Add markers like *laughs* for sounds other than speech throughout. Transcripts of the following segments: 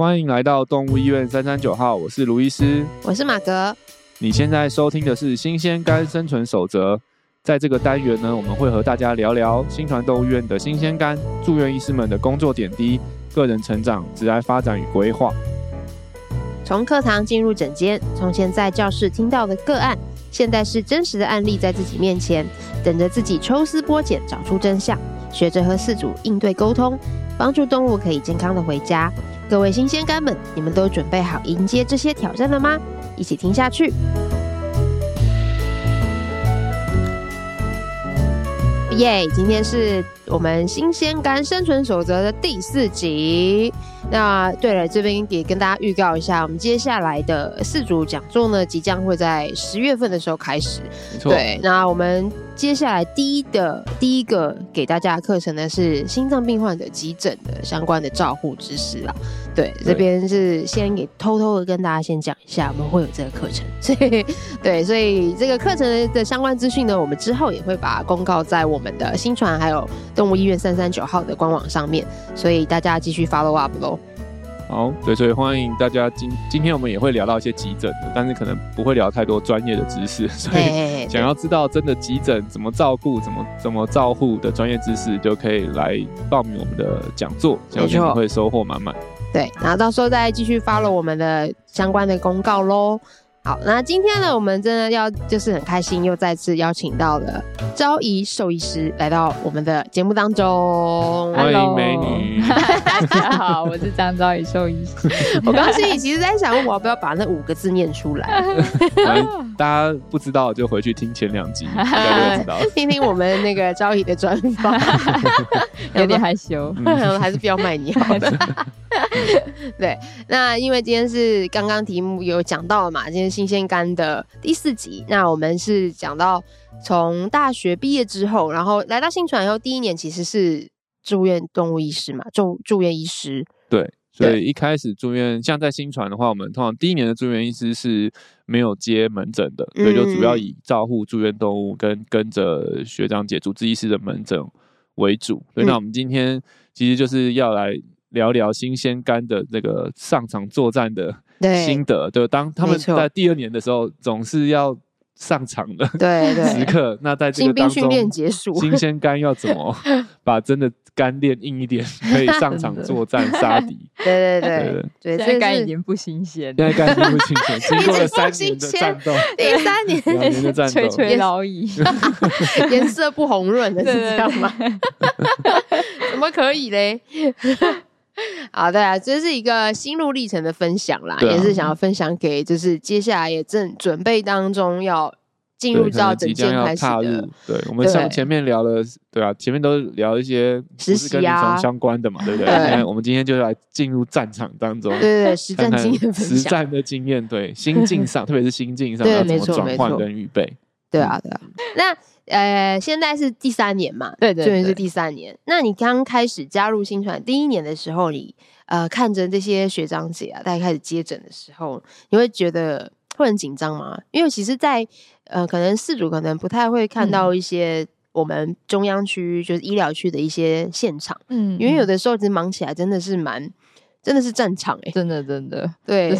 欢迎来到动物医院三三九号，我是卢医师，我是马格。你现在收听的是新鲜肝生存守则，在这个单元呢，我们会和大家聊聊新传动物医院的新鲜肝住院医师们的工作点滴、个人成长、职业发展与规划。从课堂进入诊间，从前在教室听到的个案，现在是真实的案例在自己面前，等着自己抽丝剥茧，找出真相，学着和饲主应对沟通，帮助动物可以健康的回家。各位新鲜肝们，你们都准备好迎接这些挑战了吗？一起听下去。耶！今天是我们新鲜肝生存守则的第四集。那对了，这边也跟大家预告一下，我们接下来的四组讲座呢，即将会在十月份的时候开始。没错。对，那我们。接下来第一的第一个给大家的课程呢，是心脏病患者急诊的相关的照护知识啦。对，这边是先给偷偷的跟大家先讲一下，我们会有这个课程。所以，对，所以这个课程的相关资讯呢，我们之后也会把它公告在我们的新传还有动物医院三三九号的官网上面，所以大家继续 follow up 喽。好，对，所以欢迎大家今今天我们也会聊到一些急诊的，但是可能不会聊太多专业的知识，*laughs* 所以想要知道真的急诊怎么照顾、怎么怎么照护的专业知识，就可以来报名我们的讲座，相信你会收获满满。对，然后到时候再继续 follow 我们的相关的公告喽。好，那今天呢，我们真的要就是很开心，又再次邀请到了昭仪兽医师来到我们的节目当中。欢迎美女，大家好，我是张昭仪兽医师。*laughs* 我刚刚心里其实在想，我要不要把那五个字念出来？大家不知道就回去听前两集，大家就知道。*laughs* 听听我们那个昭仪的专访，*laughs* 有点害羞，还是不要卖你好的。对，那因为今天是刚刚题目有讲到了嘛，今天。新鲜肝的第四集，那我们是讲到从大学毕业之后，然后来到新传以后，第一年其实是住院动物医师嘛，住住院医师。对，所以一开始住院，像在新传的话，我们通常第一年的住院医师是没有接门诊的，所以就主要以照护住院动物跟跟着学长姐主治医师的门诊为主。所以那我们今天其实就是要来聊聊新鲜肝的这个上场作战的。心得，对，当他们在第二年的时候，总是要上场的，对对。时刻。那在这个当中，新兵训练结束，新鲜肝要怎么把真的肝练硬一点，可以上场作战杀敌？对对对对，现在肝已经不新鲜，现在肝已经不新鲜，经过了 *laughs* 三年的战斗，第三年。两年的战斗，垂垂老矣，*laughs* 颜色不红润的是这样吗？*laughs* 怎么可以嘞？*laughs* 好，对啊，这是一个心路历程的分享啦，啊、也是想要分享给就是接下来也正准备当中要进入到整件开始的。对，我们像前面聊了，对啊，前面都聊一些实习啊相关的嘛，对不对？对，我们今天就来进入战场当中，对对对，实 *laughs* 战经验，实战的经验，对，心境上，*laughs* 特别是心境上要怎么转换跟预备。对啊，对啊，那。呃，现在是第三年嘛，对对，对，是第三年。那你刚开始加入新传第一年的时候，你呃看着这些学长姐啊，大家开始接诊的时候，你会觉得会很紧张吗？因为其实在，在呃可能四主可能不太会看到一些我们中央区就是医疗区的一些现场，嗯，因为有的时候其实忙起来真的是蛮，真的是战场哎、欸，真的真的，对。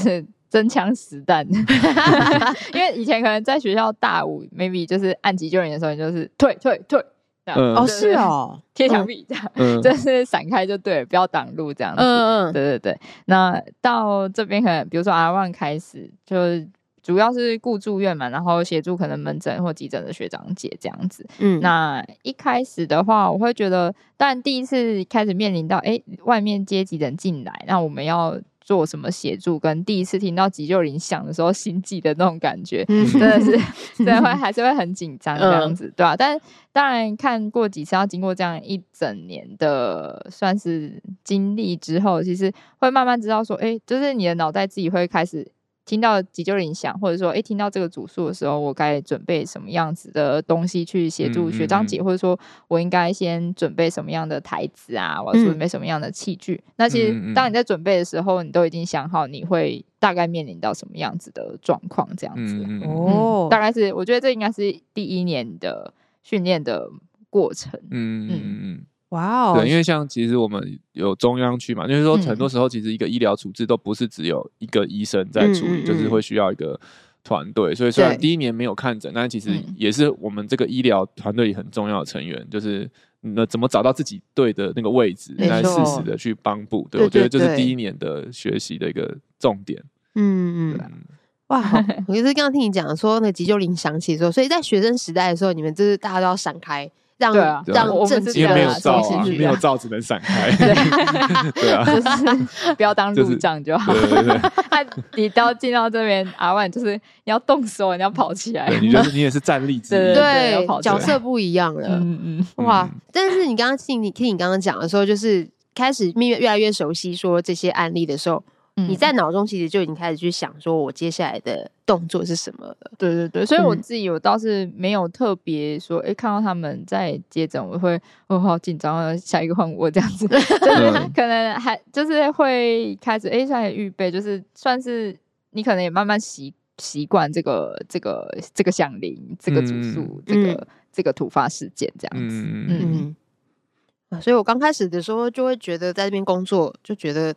真枪实弹，*laughs* 因为以前可能在学校大五，maybe 就是按急救人的时候，你就是退退退这样，嗯、哦是哦，*laughs* 贴墙壁这样，嗯、就是闪开就对了，不要挡路这样子，嗯嗯，对对对。那到这边可能，比如说 R1 开始，就主要是顾住院嘛，然后协助可能门诊或急诊的学长姐这样子。嗯，那一开始的话，我会觉得，但第一次开始面临到，哎、欸，外面接急诊进来，那我们要。做什么协助？跟第一次听到急救铃响的时候，心悸的那种感觉，嗯、真的是，*laughs* 真的会还是会很紧张这样子，嗯、对吧、啊？但当然看过几次，要经过这样一整年的算是经历之后，其实会慢慢知道说，哎、欸，就是你的脑袋自己会开始。听到急救铃响，或者说，哎，听到这个主诉的时候，我该准备什么样子的东西去协助学长姐，嗯嗯嗯、或者说我应该先准备什么样的台词啊，我要准备什么样的器具？嗯、那其实当你在准备的时候，你都已经想好你会大概面临到什么样子的状况，这样子。嗯嗯、哦，大概是我觉得这应该是第一年的训练的过程。嗯嗯嗯。哇哦，对，因为像其实我们有中央区嘛，就是说很多时候其实一个医疗处置都不是只有一个医生在处理，嗯、就是会需要一个团队。所以虽然第一年没有看诊，但其实也是我们这个医疗团队里很重要的成员，就是那怎么找到自己对的那个位置，来适时的去帮补。对，我觉得这是第一年的学习的一个重点。嗯嗯。哇，*laughs* 我就是刚刚听你讲说那急救铃响起的时候，所以在学生时代的时候，你们就是大家都要闪开。让让我们因为没有罩，没有罩只能闪开。对 *laughs* 啊，*laughs* 就是不要当路障就好。他 *laughs* 你到进到这边阿万，就是你要动手，你要跑起来。你就是你也是站立之一。对，角色不一样了。嗯嗯。哇！但是你刚刚听你听你刚刚讲的时候，就是开始越越来越熟悉说这些案例的时候。你在脑中其实就已经开始去想，说我接下来的动作是什么了。对对对，所以我自己我倒是没有特别说，哎、欸，看到他们在接诊，我会哦好紧张啊，下一个换我这样子，*laughs* 就是可能还就是会开始哎，在、欸、预备，就是算是你可能也慢慢习习惯这个这个这个响铃，这个主诉，这个这个突发事件这样子。嗯嗯，嗯，所以我刚开始的时候就会觉得在这边工作就觉得。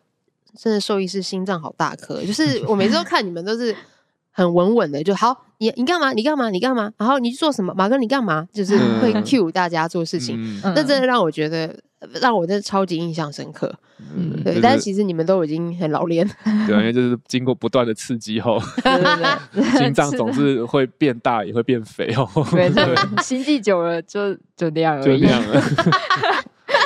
真的兽医师心脏好大 *laughs* 颗，就是我每次都看你们都是很稳稳的，就好，你你干嘛？你干嘛？你干嘛？然后你去做什么？马哥你干嘛？就是会 cue 大家做事情，嗯、那真的让我觉得让我真的超级印象深刻。嗯，对，就是、但是其实你们都已经很老练，对，因为就是经过不断的刺激后，*laughs* 对对对，*laughs* 心脏总是会变大，也会变肥哦。对，心悸久了就就那样而已。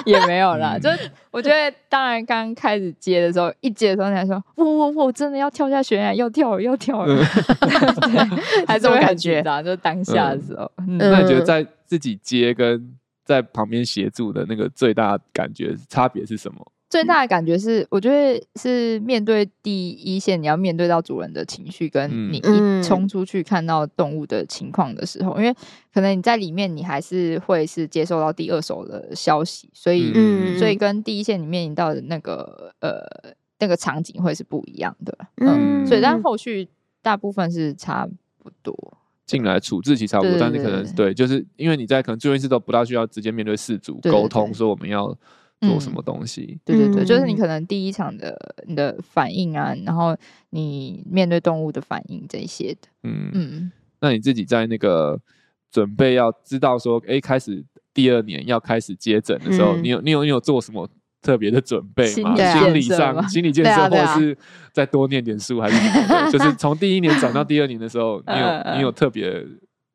也没有啦，就是我觉得，当然刚开始接的时候，一接的时候，你还说，我我我真的要跳下悬崖，要跳了，要跳。了，*laughs* 还是会很紧张，就是当下的时候。那你觉得在自己接跟在旁边协助的那个最大感觉差别是什么？最大的感觉是，我觉得是面对第一线，你要面对到主人的情绪，跟你一冲出去看到动物的情况的时候，因为可能你在里面，你还是会是接受到第二手的消息，所以，所以跟第一线你面临到的那个呃那个场景会是不一样的，嗯，所以但后续大部分是差不多，进来处置其实差不多，但是可能对，就是因为你在可能住院室都不大需要直接面对事主沟通，说我们要。做什么东西？对对对，就是你可能第一场的你的反应啊，然后你面对动物的反应这些的。嗯嗯。那你自己在那个准备要知道说，哎，开始第二年要开始接诊的时候，你有你有你有做什么特别的准备吗？心理上心理建设，或者是再多念点书，还是什么？*laughs* 就是从第一年转到第二年的时候，你有你有特别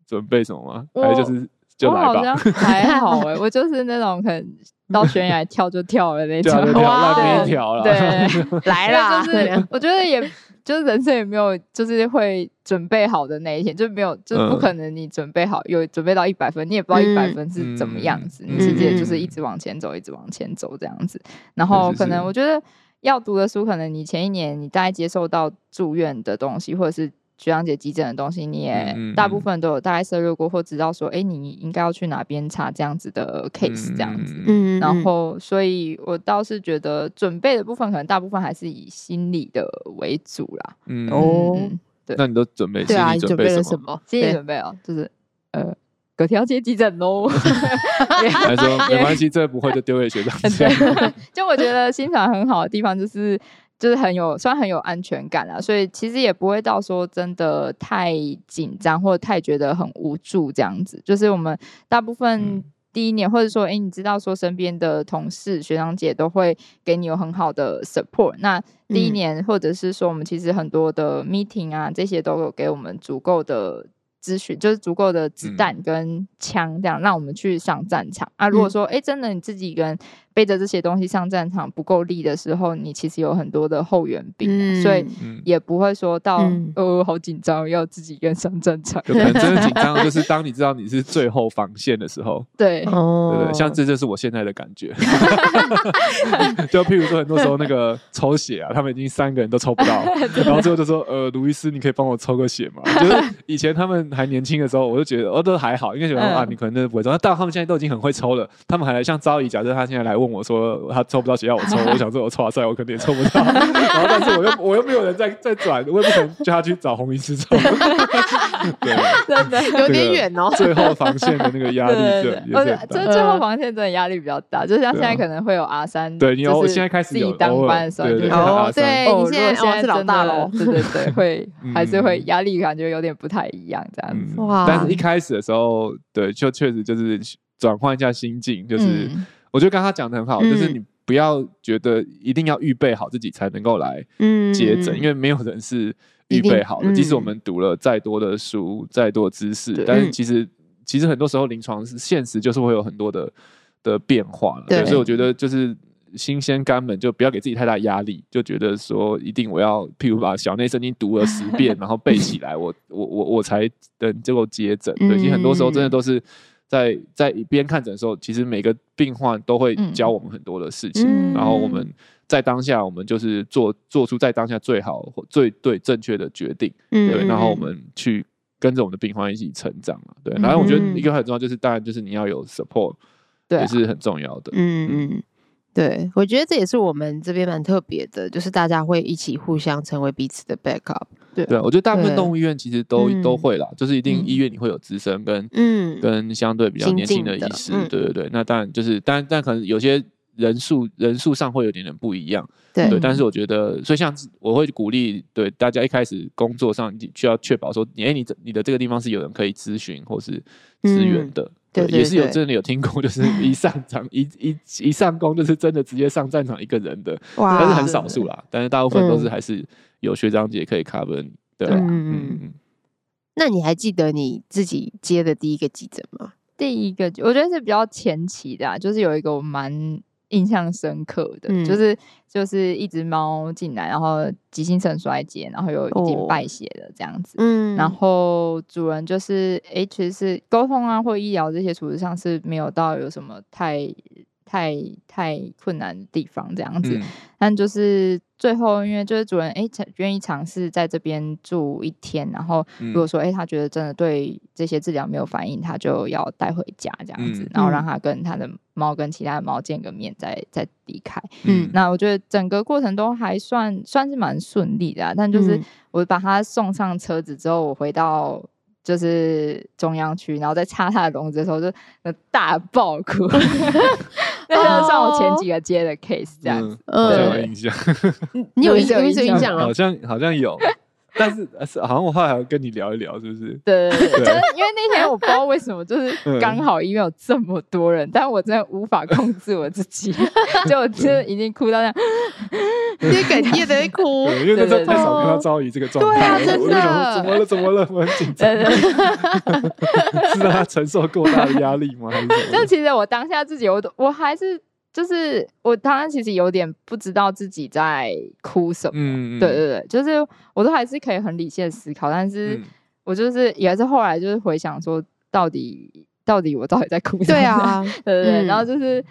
准备什么吗？还是就是就来吧？*laughs* 还好哎，我就是那种很。到悬崖跳就跳了那种，哇，那一条了，对，*laughs* 来了，就是 *laughs* 我觉得也就是人生也没有就是会准备好的那一天，就没有，就是不可能你准备好有准备到一百分，你也不知道一百分是怎么样子，你直接就是一直往前走，一直往前走这样子。然后可能我觉得要读的书，可能你前一年你大概接受到住院的东西，或者是。学长姐急诊的东西，你也大部分都有大概涉猎过，或知道说，哎、欸，你应该要去哪边查这样子的 case 这样子。嗯，然后，所以我倒是觉得准备的部分，可能大部分还是以心理的为主啦。嗯哦，对，那你都准备？对啊，你准备了什么？心理准备哦，就是呃，隔天要接急诊喽。还说没关系，这不会就丢给学长。*laughs* 就我觉得心传很好的地方就是。就是很有，虽然很有安全感啊，所以其实也不会到说真的太紧张或者太觉得很无助这样子。就是我们大部分第一年，或者说，哎、欸，你知道说身边的同事、学长姐都会给你有很好的 support。那第一年，或者是说我们其实很多的 meeting 啊，这些都有给我们足够的咨询，就是足够的子弹跟枪，这样让我们去上战场啊。如果说，哎、欸，真的你自己一个人。背着这些东西上战场不够力的时候，你其实有很多的后援兵，嗯、所以也不会说到、嗯、哦好紧张，要自己跟上战场。有可能真的紧张，*laughs* 就是当你知道你是最后防线的时候。*laughs* 对，对对对，像这就是我现在的感觉。*laughs* 就譬如说，很多时候那个抽血啊，他们已经三个人都抽不到，然后最后就说：“呃，卢医师，你可以帮我抽个血吗？”就是以前他们还年轻的时候，我就觉得哦都还好，因为觉得啊你可能真的不会抽，但他们现在都已经很会抽了，他们还来像招仪，假设他现在来问我说他抽不到血要我抽，*laughs* 我想说我抽啊塞，我肯定也抽不到，*laughs* 然后但是我又我又没有人在在转，我也不可能叫他去找红医师抽，*laughs* 对，真的。有点远哦。最后防线的那个压力是，这最后防线真的压力比较大，就像现在可能会有阿三，对你有现在开始自己当班的时候，对对，你现在现在是老大了，对对对，会还是会压力感觉有点不太一样这样子。哇！但是一开始的时候，对，就确实就是转换一下心境，就是我觉得刚刚他讲的很好，就是你不要觉得一定要预备好自己才能够来接诊，因为没有人是预备好的。即使我们读了再多的书、再多的知识，但是其实其实很多时候临床是现实，就是会有很多的的变化了。对，所以我觉得就是。新鲜肝们就不要给自己太大压力，就觉得说一定我要，譬如把小内圣经读了十遍，*laughs* 然后背起来，我我我我才能够接诊。对，其实很多时候真的都是在在一边看诊的时候，其实每个病患都会教我们很多的事情，嗯、然后我们在当下，我们就是做做出在当下最好或最对正确的决定。对，然后我们去跟着我们的病患一起成长。对，然后我觉得一个很重要就是，当然就是你要有 support，对，也是很重要的。嗯嗯。对，我觉得这也是我们这边蛮特别的，就是大家会一起互相成为彼此的 backup。对，对，我觉得大部分动物医院其实都都会啦，就是一定医院你会有资深跟嗯跟相对比较年轻的医师。嗯、对对对，那当然就是，但但可能有些人数人数上会有点点不一样。对，对，但是我觉得，所以像我会鼓励，对大家一开始工作上需要确保说，哎，你你的这个地方是有人可以咨询或是支援的。嗯对，也是有真的有听过，*laughs* 就是一上场一一一上工就是真的直接上战场一个人的，但是很少数啦。但是大部分都是还是有学长姐可以 cover 对吧？嗯嗯。那你还记得你自己接的第一个急诊吗？第一个我觉得是比较前期的，就是有一个我蛮印象深刻的，就是。就是一只猫进来，然后急性肾衰竭，然后又已经败血了这样子。嗯，然后主人就是，哎，其实是沟通啊，或医疗这些处置上是没有到有什么太。太太困难的地方这样子，嗯、但就是最后，因为就是主人哎，愿意尝试在这边住一天，然后如果说哎，他觉得真的对这些治疗没有反应，他就要带回家这样子，嗯、然后让他跟他的猫跟其他的猫见个面再，再再离开。嗯，那我觉得整个过程都还算算是蛮顺利的，啊，但就是我把他送上车子之后，我回到。就是中央区，然后在插他的笼子的时候，就大爆哭。*laughs* 那就像我前几个接的 case 这样子，好像有印象。你有印象？有印象好像好像有。*laughs* 但是好像我后来还要跟你聊一聊，是不是？对对对，就是因为那天我不知道为什么，就是刚好医院有这么多人，但我真的无法控制我自己，*laughs* 就我真的已经哭到这样，你哽咽的哭，*laughs* 因为那时候太少看到昭仪这个状态，我就想说怎么了？怎么了？我 *laughs* 很紧张，*laughs* 是让他承受过大的压力吗？还是？但其实我当下自己，我都我还是。就是我当然其实有点不知道自己在哭什么，嗯、对对对，就是我都还是可以很理性思考，但是我就是也是后来就是回想说，到底到底我到底在哭什么？对啊，对对对，嗯、然后就是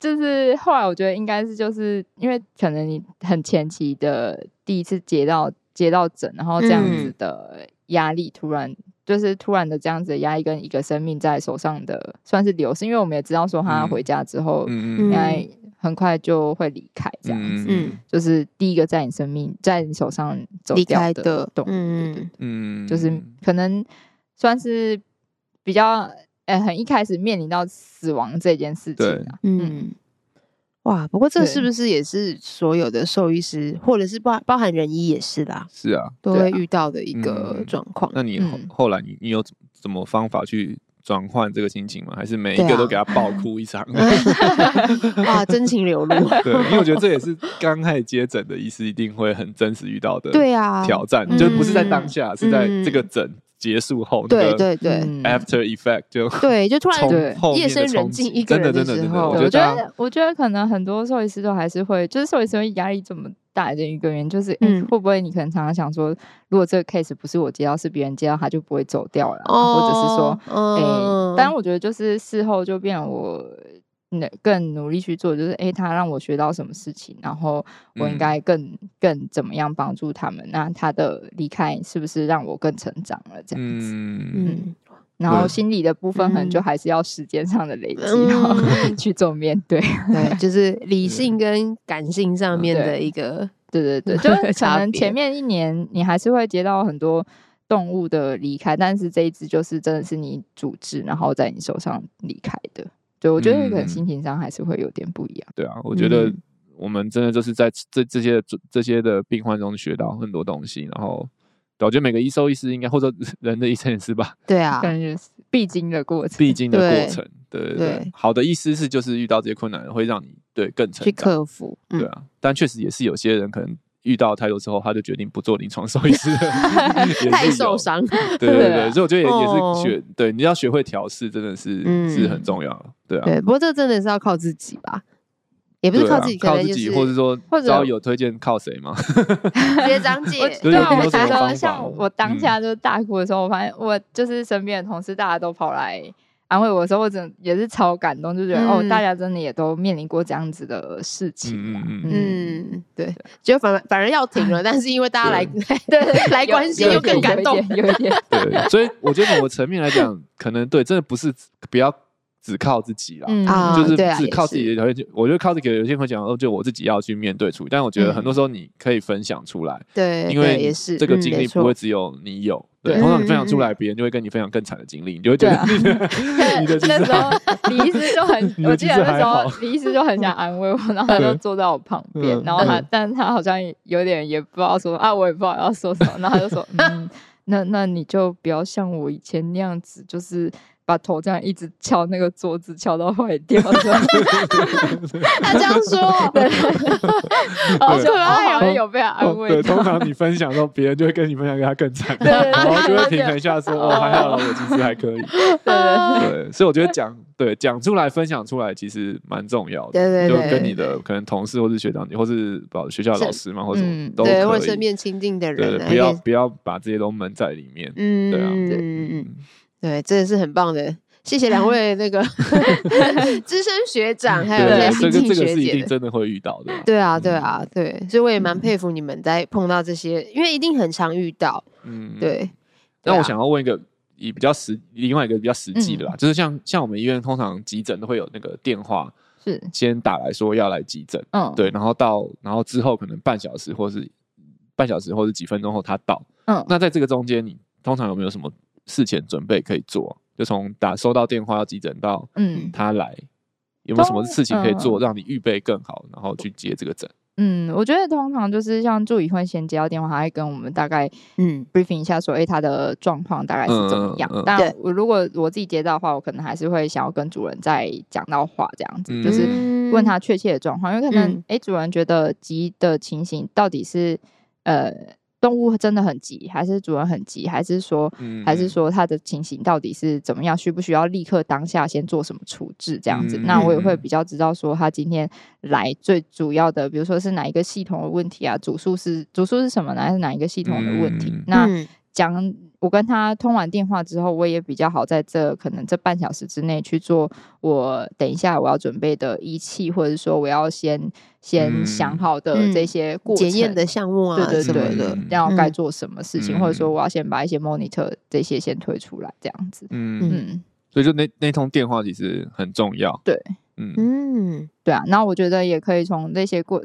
就是后来我觉得应该是就是因为可能你很前期的第一次接到接到诊，然后这样子的压力突然。就是突然的这样子的压力跟一个生命在手上的算是流失，因为我们也知道说他回家之后，应该很快就会离开这样子。嗯，就是第一个在你生命在你手上走掉的动物，嗯嗯，就是可能算是比较呃很一开始面临到死亡这件事情啊，嗯。哇，不过这是不是也是所有的兽医师，或者是包包含人医也是啦？是啊，都会遇到的一个状况。那你后后来你你有怎么方法去转换这个心情吗？还是每一个都给他爆哭一场？*laughs* *laughs* 啊，真情流露。*laughs* 对，因为我觉得这也是刚开始接诊的医师一定会很真实遇到的。对啊，挑战就不是在当下，是在这个诊。结束后，对对对，after effect 就对，就突然夜深人静一个人的时候，我觉得，我觉得可能很多兽医师都还是会，就是兽医师会压力这么大的一个原因，就是嗯，会不会你可能常常想说，如果这个 case 不是我接到，是别人接到，他就不会走掉了，或者是说，哎，当然我觉得就是事后就变我更努力去做，就是哎，他让我学到什么事情，然后我应该更、嗯、更怎么样帮助他们？那他的离开是不是让我更成长了？这样子，嗯，嗯，然后心理的部分可能就还是要时间上的累积，嗯、然 *laughs* 后 *laughs* 去做面对，对，就是理性跟感性上面的一个，对对对，*laughs* 就可能前面一年你还是会接到很多动物的离开，但是这一只就是真的是你组织，然后在你手上离开的。对，我觉得可能心情上还是会有点不一样。嗯、对啊，我觉得我们真的就是在这这些这些的病患中学到很多东西。然后，我觉得每个医生医师应该，或者人的医生也是吧？对啊，感觉必经的过程，必经的过程。对对对，对，好的医师是就是遇到这些困难会让你对更成长，去克服。嗯、对啊，但确实也是有些人可能。遇到太多之后，他就决定不做临床兽医师，*laughs* 太受伤。对对对，所以我觉得也也是学，对，你要学会调试，真的是是很重要。对啊，对，不过这真的是要靠自己吧，也不是靠自己，靠自己，或者说，或者有推荐靠谁吗？*laughs* 学长 *laughs* 姐，对啊，我觉得像我当下就是大哭的时候，我发现我就是身边的同事，大家都跑来。安慰我的时候，我真的也是超感动，就觉得、嗯、哦，大家真的也都面临过这样子的事情。嗯，嗯对，就反反而要停了，*laughs* 但是因为大家来对，*laughs* 对来关心，又更感动，有一点。对，所以我觉得某个层面来讲，可能对，真的不是不要。只靠自己了，嗯、就是只靠自己的条件。我觉得靠自己，有些人会讲哦，就我自己要去面对处理。但我觉得很多时候你可以分享出来，对，因为这个经历不会只有你有，对。通常你分享出来，别人就会跟你分享更惨的经历，你就会觉得你的那时候李医师就很，*laughs* 我记得那时候李医师就很想安慰我，然后他就坐在我旁边，然后他，但他好像有点也不知道说啊，我也不知道要说什么，然后他就说，*laughs* 嗯，那那你就不要像我以前那样子，就是。把头这样一直敲那个桌子，敲到坏掉。*laughs* 他这样说，对，好可爱，好像有被安慰。对，通常你分享的时候，别人就会跟你分享，给他更惨，然后就会平衡一下，说哦，还好了，我其实还可以。*laughs* 对对，所以我觉得讲对讲出来，分享出来，其实蛮重要的。对对，就跟你的可能同事或是学长，或是保学校老师嘛，或者都可以，或身边亲近的人，不要不要把这些都闷在里面。嗯，对啊，对，嗯嗯。对，真的是很棒的，谢谢两 *laughs* 位那个 *laughs* 资深学长，还有那些新进学姐。这个是一定真的会遇到的。对啊，对啊，对，所以我也蛮佩服你们在碰到这些，因为一定很常遇到。嗯，对。那我想要问一个，以比较实，另外一个比较实际的啦，就是像像我们医院通常急诊都会有那个电话，是先打来说要来急诊，嗯，对，然后到然后之后可能半小时或是半小时或是几分钟后他到，嗯，那在这个中间你通常有没有什么？事前准备可以做，就从打收到电话要急诊到，嗯，他来有没有什么事情可以做，让你预备更好，然后去接这个诊？嗯，我觉得通常就是像助理会先接到电话，他会跟我们大概嗯。briefing 一下，说，哎，他的状况大概是怎么样？但我如果我自己接到的话，我可能还是会想要跟主人再讲到话，这样子，就是问他确切的状况，因为可能哎，主人觉得急的情形到底是呃。动物真的很急，还是主人很急，还是说，嗯、还是说他的情形到底是怎么样？需不需要立刻当下先做什么处置？这样子，嗯、那我也会比较知道说他今天来最主要的，比如说是哪一个系统的问题啊？主诉是主诉是什么呢？还是哪一个系统的问题？嗯、那讲。我跟他通完电话之后，我也比较好在这可能这半小时之内去做我等一下我要准备的仪器，或者说我要先先想好的这些过程检验、嗯、的项目啊，对对对的，要该做什么事情，嗯、或者说我要先把一些 monitor 这些先推出来，这样子。嗯嗯，所以就那那通电话其实很重要。对，嗯嗯，对啊，那我觉得也可以从那些过。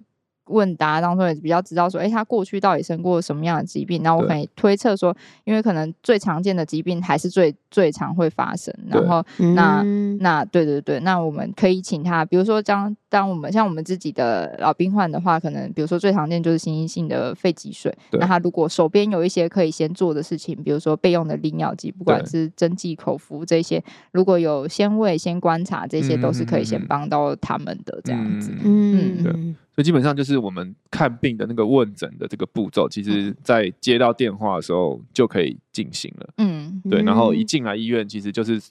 问答当中也比较知道说，哎，他过去到底生过什么样的疾病？那我可以推测说，因为可能最常见的疾病还是最最常会发生。然后，那那对对对，那我们可以请他，比如说当当我们像我们自己的老病患的话，可能比如说最常见就是心因性的肺积水。那他如果手边有一些可以先做的事情，比如说备用的利尿剂，不管是针剂、口服这些，如果有先喂、先观察，这些都是可以先帮到他们的这样子。嗯，对。所以基本上就是我们看病的那个问诊的这个步骤，其实在接到电话的时候就可以进行了。嗯，对。然后一进来医院，其实就是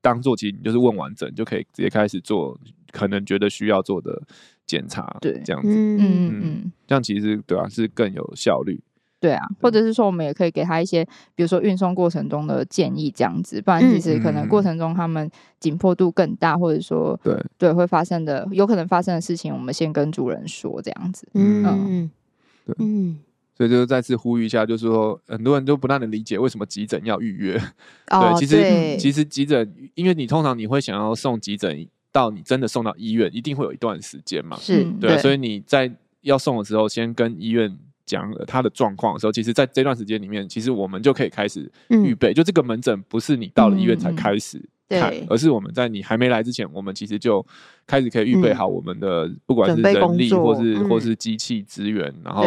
当做其实你就是问完整就可以直接开始做可能觉得需要做的检查。对，这样子。嗯嗯嗯，这样其实对啊，是更有效率。对啊，或者是说我们也可以给他一些，比如说运送过程中的建议这样子，不然其实可能过程中他们紧迫度更大，或者说对对会发生的有可能发生的事情，我们先跟主人说这样子。嗯嗯，对，嗯。所以就再次呼吁一下，就是说很多人都不大能理解为什么急诊要预约。哦、对，其实其实急诊，因为你通常你会想要送急诊到你真的送到医院，一定会有一段时间嘛。是，对，对，所以你在要送的时候，先跟医院讲了他的状况的时候，其实在这段时间里面，其实我们就可以开始预备。嗯、就这个门诊不是你到了医院才开始。嗯看，而是我们在你还没来之前，我们其实就开始可以预备好我们的，不管是人力或是或是机器资源，然后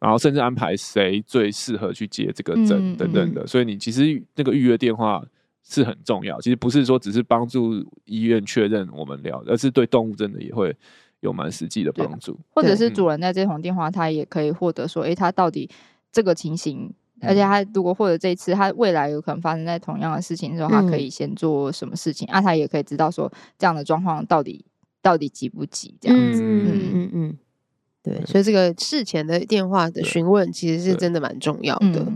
然后甚至安排谁最适合去接这个诊等等的。所以你其实那个预约电话是很重要。其实不是说只是帮助医院确认我们聊，而是对动物真的也会有蛮实际的帮助。或者是主人在这通电话，他也可以获得说，哎，他到底这个情形。而且他如果或者这一次他未来有可能发生在同样的事情的时候，他可以先做什么事情？啊，他也可以知道说这样的状况到底到底急不急？这样子，嗯嗯嗯嗯，对，所以这个事前的电话的询问其实是真的蛮重要的。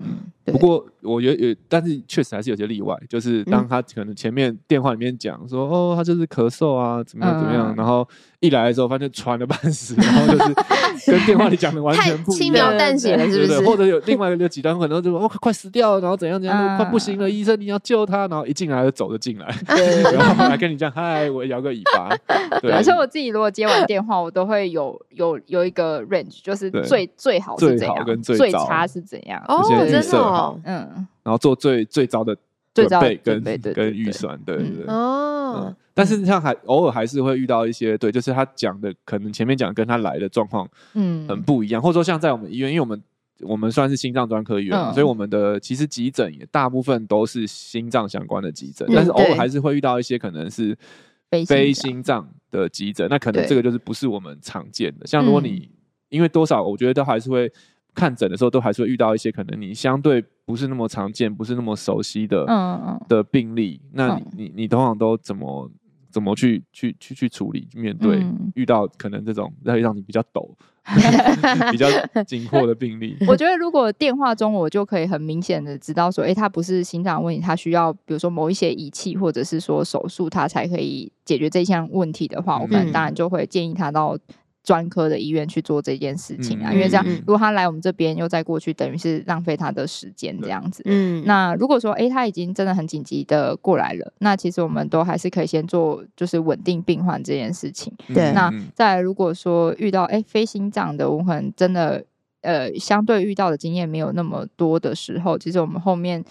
不过我觉得有，但是确实还是有些例外，就是当他可能前面电话里面讲说，哦，他就是咳嗽啊，怎么样怎么样，然后一来的时候发现喘的半死，*laughs* 然后就是跟电话里讲的完全不一样，轻描淡写了，是不是？或者有另外一个极端，可能就说哦，快死掉了，然后怎样怎样，快不行了，医生你要救他，然后一进来就走着进来，*laughs* 然后来跟你讲嗨，我摇个尾巴。*laughs* 对，而且我自己如果接完电话，我都会有有有一个 range，就是最最好是怎样，最差是怎样，哦，真的。嗯，然后做最最糟的准备跟跟预算，对对对。哦，但是像还偶尔还是会遇到一些，对，就是他讲的可能前面讲跟他来的状况，嗯，很不一样，或者说像在我们医院，因为我们我们算是心脏专科医院，所以我们的其实急诊也大部分都是心脏相关的急诊，但是偶尔还是会遇到一些可能是非心脏。的急诊，那可能这个就是不是我们常见的。像如果你因为多少，我觉得都还是会。看诊的时候，都还是会遇到一些可能你相对不是那么常见、不是那么熟悉的嗯嗯的病例。那你你你通常都怎么怎么去去去去处理面对遇到可能这种会让你比较抖、*laughs* 比较紧迫的病例？我觉得如果电话中我就可以很明显的知道说，哎，他不是心脏问题，他需要比如说某一些仪器或者是说手术，他才可以解决这项问题的话，我可能当然就会建议他到。专科的医院去做这件事情啊，因为这样，如果他来我们这边又再过去，等于是浪费他的时间这样子。嗯，那如果说，哎，他已经真的很紧急的过来了，那其实我们都还是可以先做，就是稳定病患这件事情。对，那再来如果说遇到哎非心脏的，我可能真的呃相对遇到的经验没有那么多的时候，其实我们后面。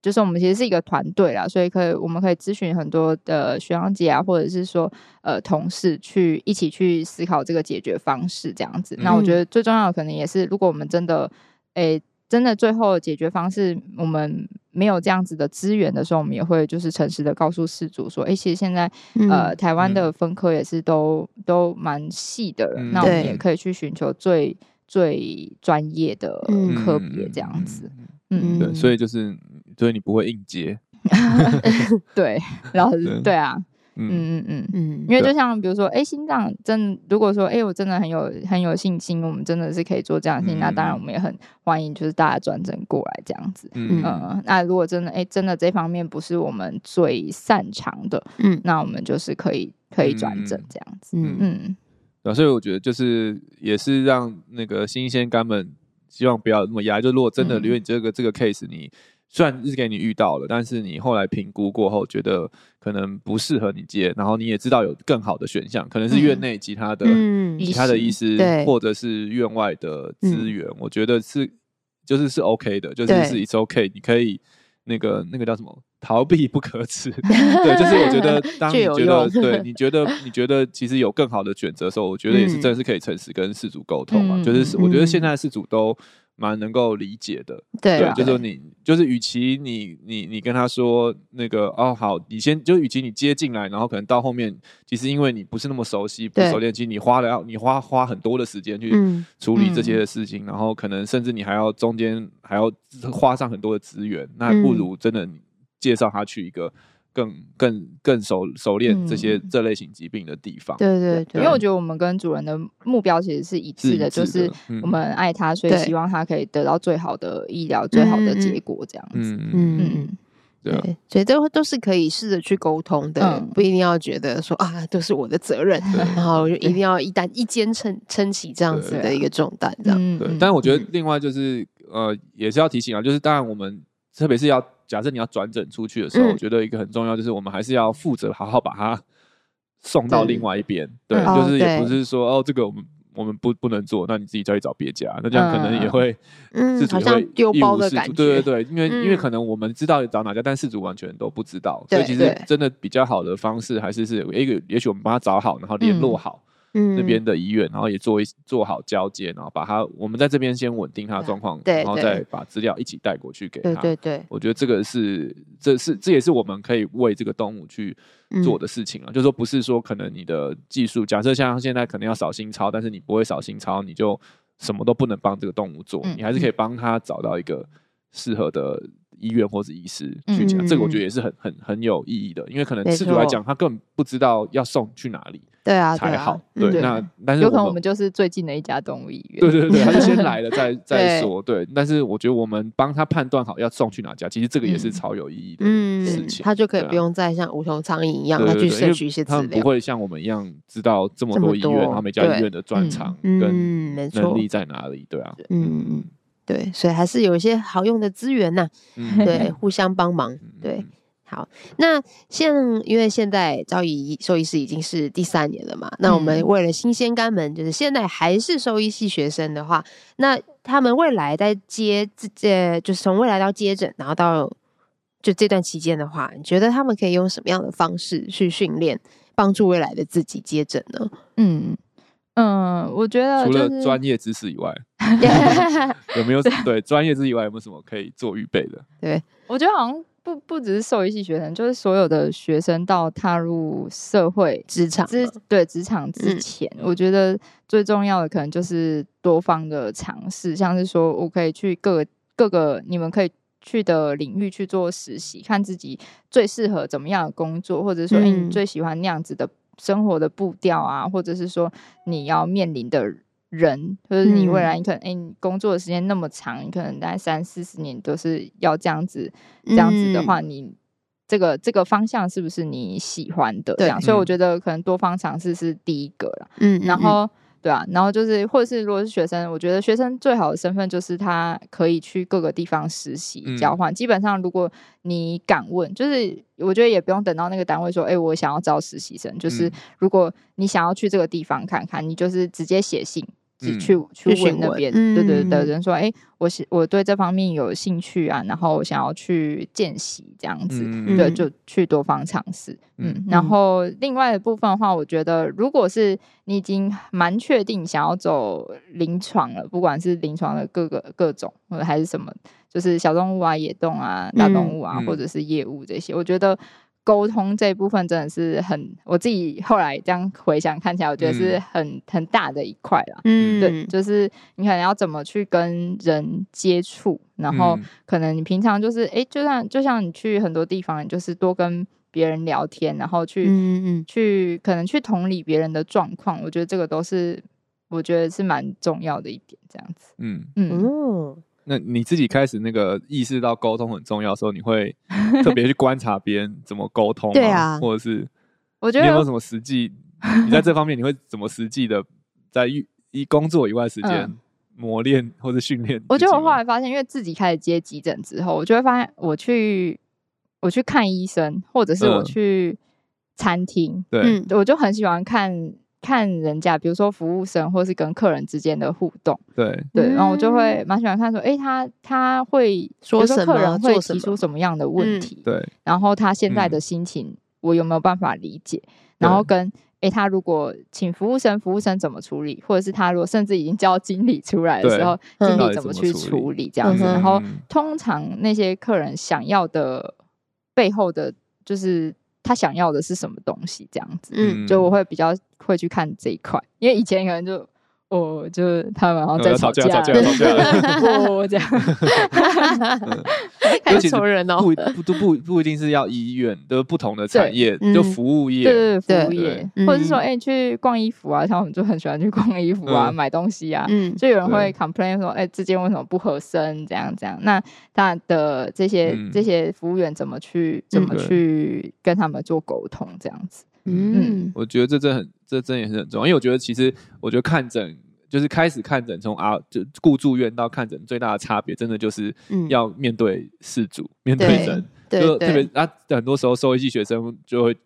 就是我们其实是一个团队啦，所以可以我们可以咨询很多的学长姐啊，或者是说呃同事去一起去思考这个解决方式这样子。嗯、那我觉得最重要的可能也是，如果我们真的诶、欸、真的最后解决方式我们没有这样子的资源的时候，我们也会就是诚实的告诉事主说，哎、欸，其实现在呃台湾的分科也是都都蛮细的，嗯、那我们也可以去寻求最最专业的科别这样子。嗯，对，所以就是。所以你不会硬接，*laughs* 对，然后对啊，嗯嗯嗯嗯，因为就像比如说，哎，心脏真如果说，哎，我真的很有很有信心，我们真的是可以做这样的事情，那当然我们也很欢迎，就是大家转正过来这样子，嗯嗯，那如果真的，哎，真的这方面不是我们最擅长的，嗯，那我们就是可以可以转正这样子，嗯嗯，对，所以我觉得就是也是让那个新鲜肝们希望不要那么压，就如果真的因为你这个这个 case 你。虽然是给你遇到了，但是你后来评估过后觉得可能不适合你接，然后你也知道有更好的选项，可能是院内其他的、嗯、其他的医师，嗯、或者是院外的资源，嗯、我觉得是就是是 OK 的，就是是 it's OK，你可以那个那个叫什么？逃避不可耻，*laughs* 对，就是我觉得 *laughs* 当 *laughs* 你觉得对你觉得你觉得其实有更好的选择的时候，我觉得也是真的是可以诚实跟事主沟通嘛，嗯、就是我觉得现在事主都。蛮能够理解的，对，啊、对，就是你，就是与其你你你跟他说那个哦好，你先就与其你接进来，然后可能到后面，其实因为你不是那么熟悉，不熟练，其实你花了要你花花很多的时间去处理这些的事情，嗯、然后可能甚至你还要中间还要花上很多的资源，嗯、那不如真的介绍他去一个更更更熟熟练这些这类型疾病的地方。对对对，因为我觉得我们跟主人的目标其实是一致的，就是我们爱他，所以希望他可以得到最好的医疗、最好的结果，这样子。嗯嗯嗯。对，所以都都是可以试着去沟通的，嗯、不一定要觉得说啊都是我的责任，然后就一定要一担一肩撑撑起这样子的一个重担，这样。对，但是我觉得另外就是呃，也是要提醒啊，就是当然我们特别是要假设你要转诊出去的时候，嗯、我觉得一个很重要就是我们还是要负责好好把它送到另外一边，对，对就是也不是说哦这个我们。我们不不能做，那你自己再去找别家，那这样可能也会，嗯，*laughs* 好像丢包的感。觉，对对对，因为因为可能我们知道找哪家，但事主完全都不知道，所以其实真的比较好的方式还是是一个，也许我们帮他找好，然后联络好。那边的医院，然后也做一做好交接，然后把他我们在这边先稳定他的状况，然后再把资料一起带过去给他。对对对，我觉得这个是这是这也是我们可以为这个动物去做的事情啊，就是说不是说可能你的技术，假设像现在可能要扫心操，但是你不会扫心操，你就什么都不能帮这个动物做，你还是可以帮他找到一个适合的医院或者医师去讲。这个我觉得也是很很很有意义的，因为可能饲主来讲，他根本不知道要送去哪里。对啊，才好。对，那但是有可能我们就是最近的一家动物医院。对对对，他就先来了 *laughs* 再再说。对，但是我觉得我们帮他判断好要送去哪家，其实这个也是超有意义的事情。他就可以不用再像无头苍蝇一样，他去摄取一些资料。他不会像我们一样知道这么多医院，然后每家医院的专长跟能力在哪里。对啊，嗯，对，所以还是有一些好用的资源呐。对，互相帮忙。对。好，那像因为现在招仪兽医师已经是第三年了嘛，那我们为了新鲜肝门，就是现在还是兽医系学生的话，那他们未来在接这，就是从未来到接诊，然后到就这段期间的话，你觉得他们可以用什么样的方式去训练，帮助未来的自己接诊呢？嗯嗯，我觉得、就是、除了专业知识以外，*laughs* *laughs* 有没有 *laughs* 对专业知识以外有没有什么可以做预备的？对，我觉得好像。不不只是兽医系学生，就是所有的学生到踏入社会职场之对职场之前，嗯、我觉得最重要的可能就是多方的尝试，像是说我可以去各个各个你们可以去的领域去做实习，看自己最适合怎么样的工作，或者说，哎、嗯欸，你最喜欢那样子的生活的步调啊，或者是说你要面临的。人，就是你未来，你可能，哎、嗯欸，你工作的时间那么长，你可能大概三四十年都是要这样子，这样子的话，你这个这个方向是不是你喜欢的？这样，对所以我觉得可能多方尝试是第一个了。嗯，然后。对啊，然后就是，或者是如果是学生，我觉得学生最好的身份就是他可以去各个地方实习、嗯、交换。基本上，如果你敢问，就是我觉得也不用等到那个单位说，哎，我想要招实习生。就是如果你想要去这个地方看看，你就是直接写信。去去问那边，对对的人说，哎，我我对这方面有兴趣啊，然后我想要去见习这样子，对，就去多方尝试。嗯，然后另外的部分的话，我觉得如果是你已经蛮确定想要走临床了，不管是临床的各个各种，或者还是什么，就是小动物啊、野动啊、大动物啊，或者是业务这些，我觉得。沟通这一部分真的是很，我自己后来这样回想看起来，我觉得是很、嗯、很大的一块啦。嗯，对，就是你可能要怎么去跟人接触，然后可能你平常就是，哎、欸，就像就像你去很多地方，你就是多跟别人聊天，然后去嗯嗯去可能去同理别人的状况，我觉得这个都是我觉得是蛮重要的一点，这样子。嗯嗯。嗯那你自己开始那个意识到沟通很重要的时候，你会特别去观察别人怎么沟通，*laughs* 对啊，或者是我觉得你有没有什么实际？你在这方面你会怎么实际的在一工作以外时间磨练或者训练？我觉得我后来发现，因为自己开始接急诊之后，我就会发现，我去我去看医生，或者是我去餐厅，对，我就很喜欢看。看人家，比如说服务生，或是跟客人之间的互动，对对，然后我就会蛮喜欢看说，哎，他他会说什么，客人会提出什么样的问题，对，然后他现在的心情，我有没有办法理解？然后跟哎，他如果请服务生，服务生怎么处理？或者是他如果甚至已经叫经理出来的时候，经理怎么去处理这样子？然后通常那些客人想要的背后的，就是。他想要的是什么东西？这样子，嗯，就我会比较会去看这一块，因为以前可能就哦，就是他们好像在吵架，吵架，吵 *laughs* 架，哦，这样，太仇人哦。不不都不不一定是要医院，都不同的产业，就服务业，对服务业，或者是说，哎，去逛衣服啊，像我们就很喜欢去逛衣服啊，买东西啊，就有人会 complain 说，哎，这件为什么不合身？这样这样，那他的这些这些服务员怎么去怎么去跟他们做沟通？这样子。嗯，我觉得这真很，这真也是很重要，因为我觉得其实，我觉得看诊就是开始看诊，从啊就顾住院到看诊，最大的差别，真的就是要面对事主，嗯、面对人，对就特别啊，很多时候兽医系学生就会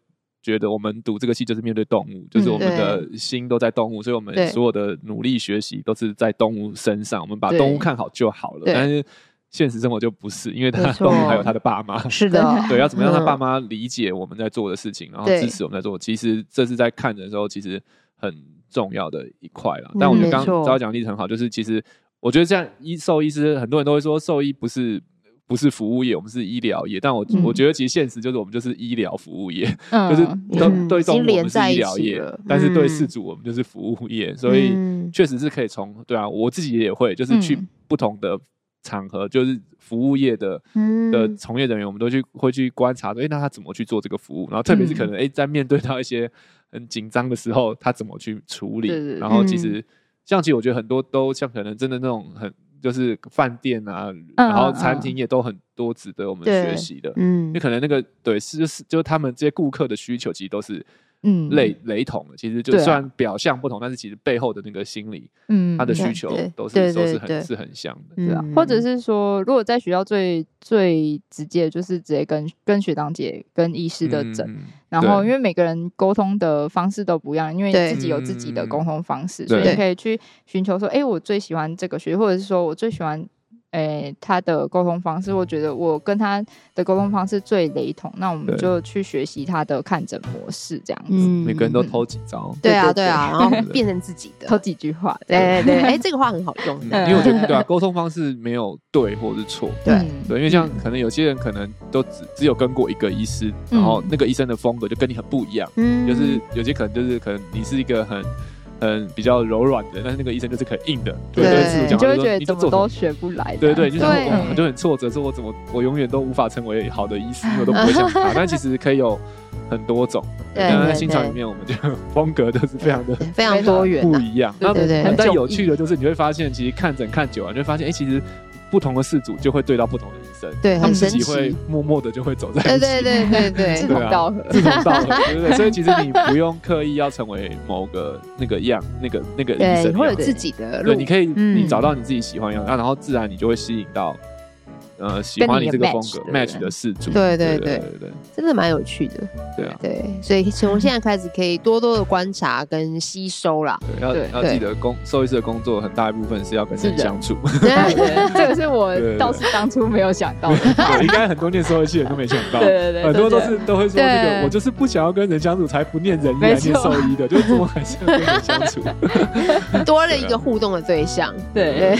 觉得，我们读这个系就是面对动物，就是我们的心都在动物，所以我们所有的努力学习都是在动物身上，我们把动物看好就好了，但是。现实生活就不是，因为他动物 *laughs* 还有他的爸妈，是的，*laughs* 对，要怎么样让他爸妈理解我们在做的事情，然后支持我们在做。其实这是在看的时候，其实很重要的一块了。但我觉得刚刚讲的例子很好，就是其实我觉得这样医兽医师，很多人都会说兽医不是不是服务业，我们是医疗业。但我我觉得其实现实就是我们就是医疗服务业，就是对对动物我们是医疗业，但是对事主我们就是服务业。所以确实是可以从对啊，我自己也会就是去不同的。场合就是服务业的的从业人员，我们都去会去观察说，哎，那他怎么去做这个服务？然后特别是可能，哎，在面对到一些很紧张的时候，他怎么去处理？然后其实，像其实我觉得很多都像可能真的那种很就是饭店啊，然后餐厅也都很多值得我们学习的。嗯，因为可能那个对是就是就是他们这些顾客的需求其实都是。嗯，雷雷同的，其实就算表象不同，但是其实背后的那个心理，嗯，他的需求都是都是很是很像的，对啊。或者是说，如果在学校最最直接，就是直接跟跟学长姐、跟医师的诊，然后因为每个人沟通的方式都不一样，因为自己有自己的沟通方式，所以你可以去寻求说，哎，我最喜欢这个学，或者是说我最喜欢。诶、欸，他的沟通方式，我觉得我跟他的沟通方式最雷同，那我们就去学习他的看诊模式，这样子。嗯、每个人都偷几招，对啊，对啊，然后变成自己的，*laughs* 偷几句话，对。对对。哎、欸，这个话很好用，因为我觉得 *laughs* 对啊，沟通方式没有对或是错，对对，因为像可能有些人可能都只只有跟过一个医师，然后那个医生的风格就跟你很不一样，嗯，就是有些可能就是可能你是一个很。嗯，比较柔软的，但是那个医生就是很硬的，对，就，是讲就会觉得怎么都学不来，对对，就是我就很挫折，说我怎么我永远都无法成为好的医师，我都不会像他。*laughs* 但其实可以有很多种，当然心传里面我们就 *laughs* 风格都是非常的 *laughs* 非常多元，不一样。对对对，但有趣的就是你会发现，其实看诊看久了，你会发现，哎，其实。不同的事主就会对到不同的对，他们自己会默默的就会走在一起，对对对对对，志同道合，志同道合，对不对？所以其实你不用 *laughs* 刻意要成为某个那个样，那个那个医生，会有自己的，对，你可以你找到你自己喜欢的样，然后自然你就会吸引到。呃，喜欢你这个风格 match 的饲主，对对对对，真的蛮有趣的，对啊，对，所以从现在开始可以多多的观察跟吸收啦。对，要要记得工兽医师的工作很大一部分是要跟人相处，*laughs* 对 *laughs* 对，这个是我倒是当初没有想到的，应该很多念兽医系的人都没想到，*laughs* 对对对，很多都是都会说那个我就是不想要跟人相处，才不念人医来念兽医的，就是怎么还是要跟人相处，多了一个互动的对象，对，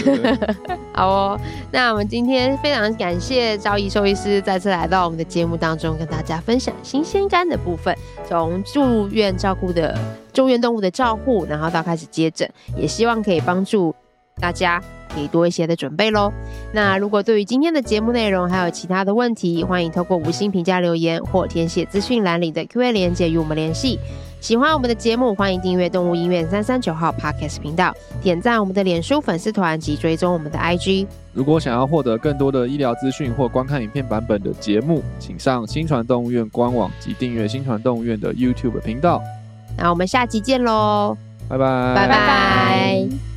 好哦，那我们今天非常。感谢昭仪兽医师再次来到我们的节目当中，跟大家分享新鲜肝的部分，从住院照顾的住院动物的照护，然后到开始接诊，也希望可以帮助大家可以多一些的准备喽。那如果对于今天的节目内容还有其他的问题，欢迎透过五星评价留言或填写资讯栏里的 Q&A 连接与我们联系。喜欢我们的节目，欢迎订阅动物医院三三九号 Podcast 频道，点赞我们的脸书粉丝团及追踪我们的 IG。如果想要获得更多的医疗资讯或观看影片版本的节目，请上新传动物院官网及订阅新传动物院的 YouTube 频道。那我们下期见喽，拜拜，拜拜。